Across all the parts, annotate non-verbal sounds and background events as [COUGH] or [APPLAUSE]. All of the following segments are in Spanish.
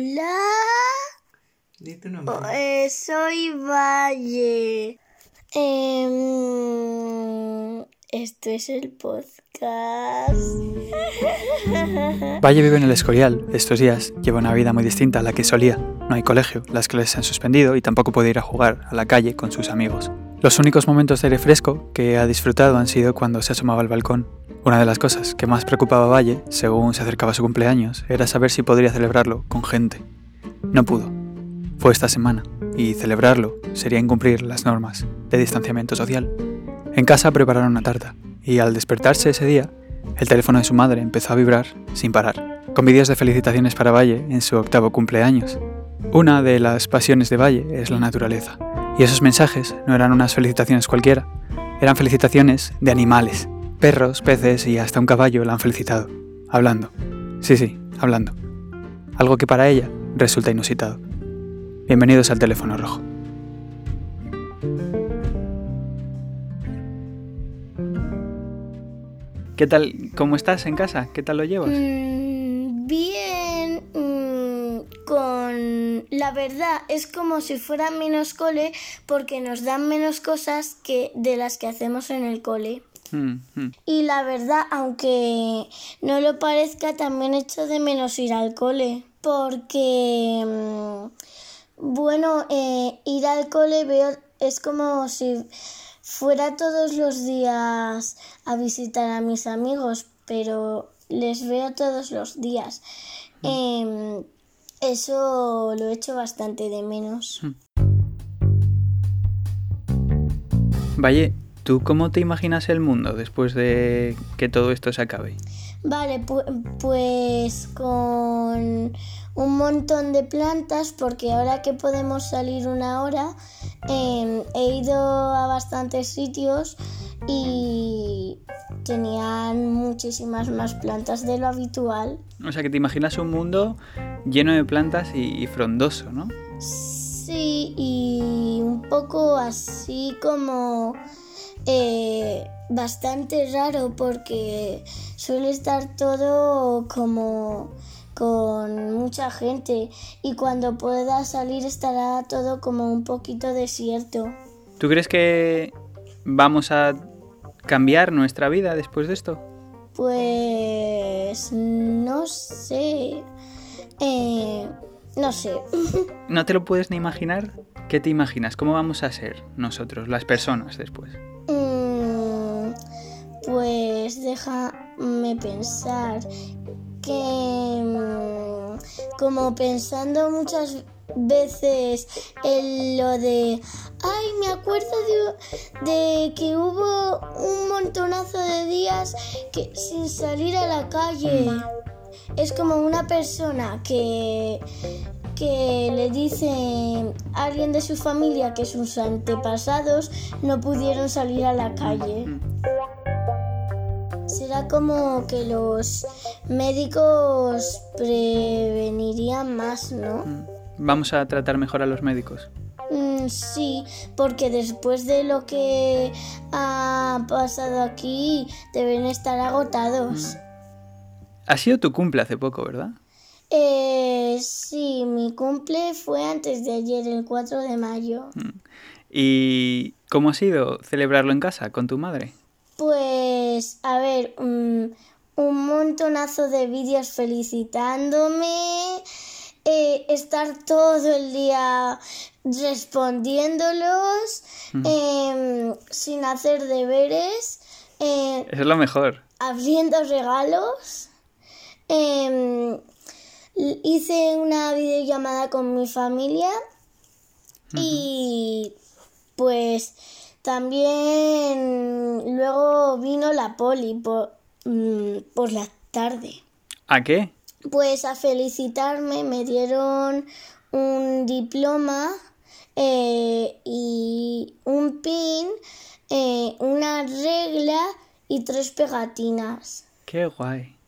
Hola. Di tu nombre. Eh, soy Valle. Em, esto es el podcast. [LAUGHS] Valle vive en el Escorial. Estos días lleva una vida muy distinta a la que solía. No hay colegio, las clases se han suspendido y tampoco puede ir a jugar a la calle con sus amigos. Los únicos momentos de aire fresco que ha disfrutado han sido cuando se asomaba al balcón. Una de las cosas que más preocupaba a Valle, según se acercaba su cumpleaños, era saber si podría celebrarlo con gente. No pudo. Fue esta semana, y celebrarlo sería incumplir las normas de distanciamiento social. En casa prepararon una tarta, y al despertarse ese día, el teléfono de su madre empezó a vibrar sin parar, con vídeos de felicitaciones para Valle en su octavo cumpleaños. Una de las pasiones de Valle es la naturaleza, y esos mensajes no eran unas felicitaciones cualquiera, eran felicitaciones de animales. Perros, peces y hasta un caballo la han felicitado, hablando. Sí, sí, hablando. Algo que para ella resulta inusitado. Bienvenidos al teléfono rojo. ¿Qué tal? ¿Cómo estás en casa? ¿Qué tal lo llevas? Mm, bien. mm, con la verdad es como si fuera menos cole porque nos dan menos cosas que de las que hacemos en el cole. Mm, mm. Y la verdad, aunque no lo parezca, también echo de menos ir al cole. Porque, mm, bueno, eh, ir al cole veo, es como si fuera todos los días a visitar a mis amigos, pero les veo todos los días. Em, eso lo echo bastante de menos. Valle, ¿tú cómo te imaginas el mundo después de que todo esto se acabe? Vale, pu- pues con un montón de plantas, porque ahora que podemos salir una hora, em, he ido a bastantes sitios y tenían muchísimas más plantas de lo habitual. O sea, que te imaginas un mundo lleno de plantas y, y frondoso, ¿no? Sí, y un poco así como eh, bastante raro porque suele estar todo como con mucha gente y cuando pueda salir estará todo como un poquito desierto. ¿Tú crees que vamos a cambiar nuestra vida después de esto? Pues no sé. Eh, no sé. [LAUGHS] ¿No te lo puedes ni imaginar? ¿Qué te imaginas? ¿Cómo vamos a ser nosotros, las personas, después? Mm, Pues déjame pensar que mm, como pensando muchas veces en lo de ay me acuerdo de, de que hubo un montonazo de días que sin salir a la calle es como una persona que que le dice a alguien de su familia que sus antepasados no pudieron salir a la calle. Será como que los médicos prevenirían más, ¿no? Vamos a tratar mejor a los médicos. Mm, sí, porque después de lo que ha pasado aquí deben estar agotados. Ha sido tu cumple hace poco, ¿verdad? Eh, sí, mi cumple fue antes de ayer, el 4 de mayo. ¿Y cómo ha sido celebrarlo en casa con tu madre? Pues, a ver, mm, un montonazo de vídeos felicitándome, eh, estar todo el día respondiéndolos, em, sin hacer deberes, eh, Eso es lo mejor. abriendo regalos. Em, hice una videollamada con mi familia y pues también luego vino la poli por, mm, por la tarde. ¿A qué? Pues a felicitarme me dieron un diploma eh, y un pin, eh, una regla y tres pegatinas. Qué guay.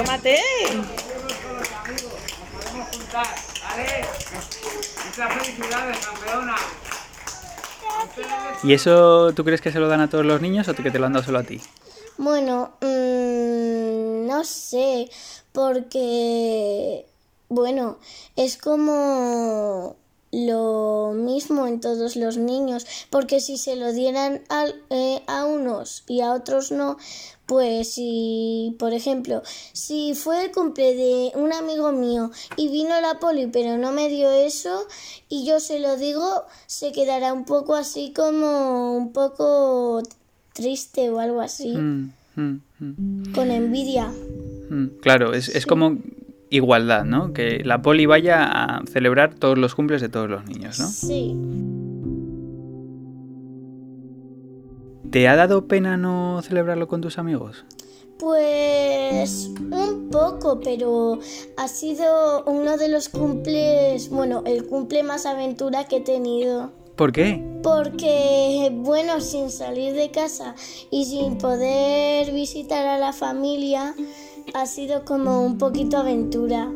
¡Asómate! Muchas felicidades, campeona. ¿Y eso tú crees que se lo dan a todos los niños o que te lo han dado solo a ti? Bueno, mm, no sé, porque, bueno, es como lo mismo en todos los niños, porque si se lo dieran a, eh, a unos y a otros no, pues si, por ejemplo, si fue el cumple de un amigo mío y vino la poli pero no me dio eso y yo se lo digo, se quedará un poco así como un poco triste o algo así, Mm, mm, mm. con envidia. Claro, es, es como igualdad, ¿no? Que la poli vaya a celebrar todos los cumples de todos los niños, ¿no? Sí. ¿Te ha dado pena no celebrarlo con tus amigos? Pues un poco, pero ha sido uno de los cumples, bueno, el cumple más aventura que he tenido. ¿Por qué? Porque, bueno, sin salir de casa y sin poder visitar a la familia, ha sido como un poquito aventura.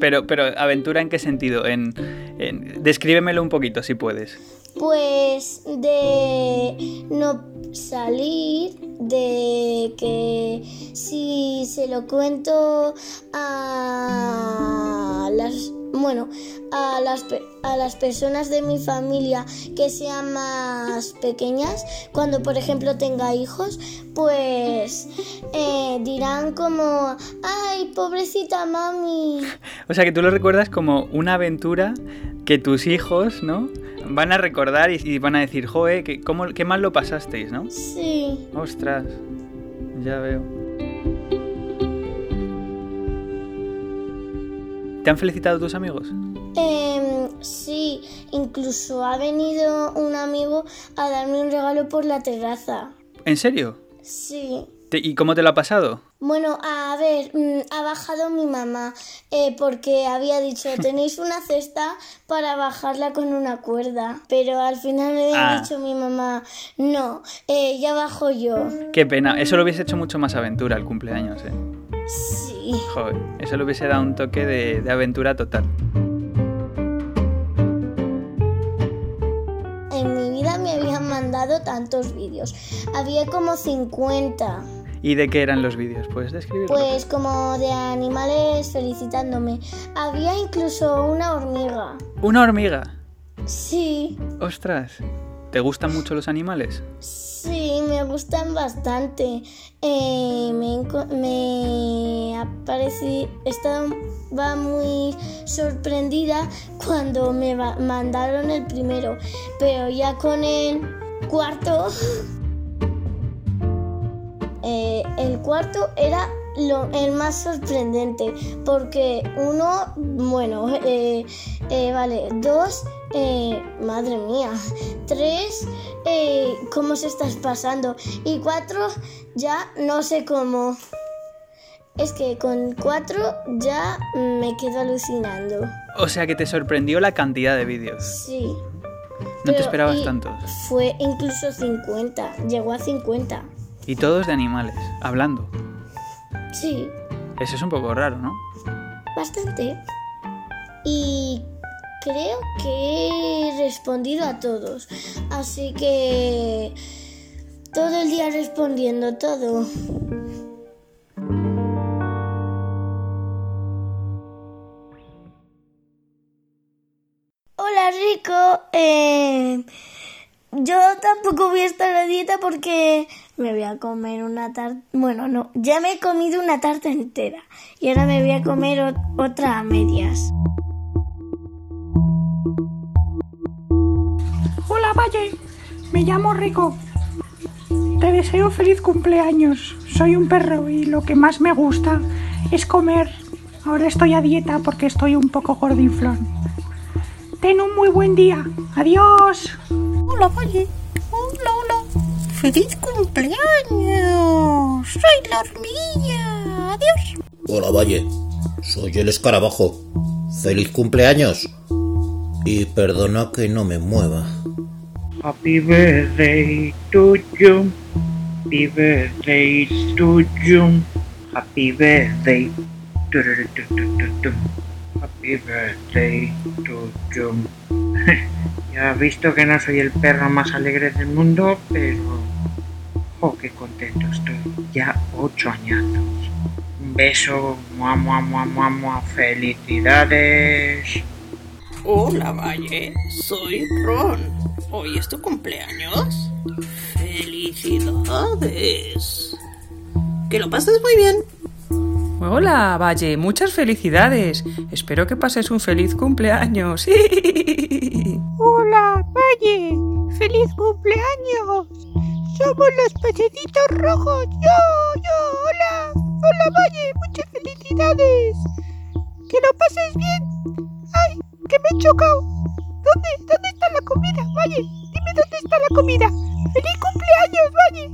Pero, pero ¿aventura en qué sentido? En, en- Descríbemelo un poquito, si puedes. Pues de no salir, de que si se lo cuento a las bueno, a las, a las personas de mi familia que sean más pequeñas, cuando por ejemplo tenga hijos, pues eh, dirán como, ay, pobrecita mami. [LAUGHS] O sea, que tú lo recuerdas como una aventura que tus hijos, ¿no? Van a recordar y, y van a decir, joe, que, cómo, qué mal lo pasasteis, ¿no? Sí. Ostras, ya veo. ¿Te han felicitado tus amigos? Em, sí, incluso ha venido un amigo a darme un regalo por la terraza. ¿En serio? Sí. ¿Y cómo te lo ha pasado? Bueno, a ver, mm, ha bajado mi mamá eh, porque había dicho, [LAUGHS] tenéis una cesta para bajarla con una cuerda. Pero al final le ha Ah. dicho mi mamá, no, eh, ya bajo yo. Qué pena, eso lo hubiese hecho mucho más aventura el cumpleaños, ¿eh? Sí. Joder, eso le hubiese dado un toque de, de aventura total. En mi vida me habían mandado tantos vídeos. Había como 50. ¿Y de qué eran los vídeos? ¿Puedes describirlo? Pues como de animales felicitándome. Había incluso una hormiga. Una hormiga. Sí, Ostras, ¿te gustan mucho los animales? sí, me gustan bastante. Eh, me, me ha parecido, estaba muy sorprendida cuando me mandaron el primero, pero ya con el cuarto, [LAUGHS] eh, el cuarto era lo, el más sorprendente, porque uno, bueno, eh, eh, vale, dos, eh, madre mía, tres, eh, ¿cómo se estás pasando? Y cuatro, ya no sé cómo. Es que con cuatro ya me quedo alucinando. O sea que te sorprendió la cantidad de vídeos. Sí. No Pero- te esperabas tantos. Fue incluso 50, llegó a 50. Y todos de animales, hablando. Sí, Eso es un poco raro, ¿no? bastante. Y creo que he respondido a todos. Así que todo el día respondiendo todo. Hola Rico, Eh, yo tampoco voy a estar a dieta porque me voy a comer una tarta. Bueno, no, ya me he comido una tarta entera y ahora me voy a comer otra a medias. Valle, me llamo Rico. Te deseo feliz cumpleaños. Soy un perro y lo que más me gusta es comer. Ahora estoy a dieta porque estoy un poco gordinflón. Ten un muy buen día. Adiós. Hola, Valle. Hola, hola. ¡Feliz cumpleaños! ¡Soy la hormiguilla! ¡Adiós! Hola Valle, soy el escarabajo. Feliz cumpleaños. Y perdona que no me mueva. Happy birthday to you. Happy birthday to you. Happy birthday. Happy birthday to you. [LAUGHS] Ya has visto que no soy el perro más alegre del mundo, pero... ¡Oh, qué contento estoy! Ya ocho añazos. Un beso, mua, mua, mua, mua, mua. ¡Felicidades! Hola, Valle. Soy Ron. ¿Hoy es tu cumpleaños? ¡Felicidades! Que lo pases muy bien. Hola, Valle, muchas felicidades. Espero que pases un feliz cumpleaños. [LAUGHS] Hola, Valle. ¡Feliz cumpleaños! Somos los pececitos rojos. Yo, yo, hola. Hola, Valle. Muchas felicidades. Que lo pases bien. ¡Ay, que me he chocado! ¿Dónde? ¿Dónde está la comida, Valle? Dime dónde está la comida. ¡Feliz cumpleaños, Valle!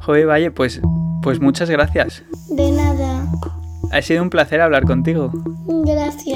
Joder, Valle, pues, pues muchas gracias. De nada. Ha sido un placer hablar contigo. Gracias.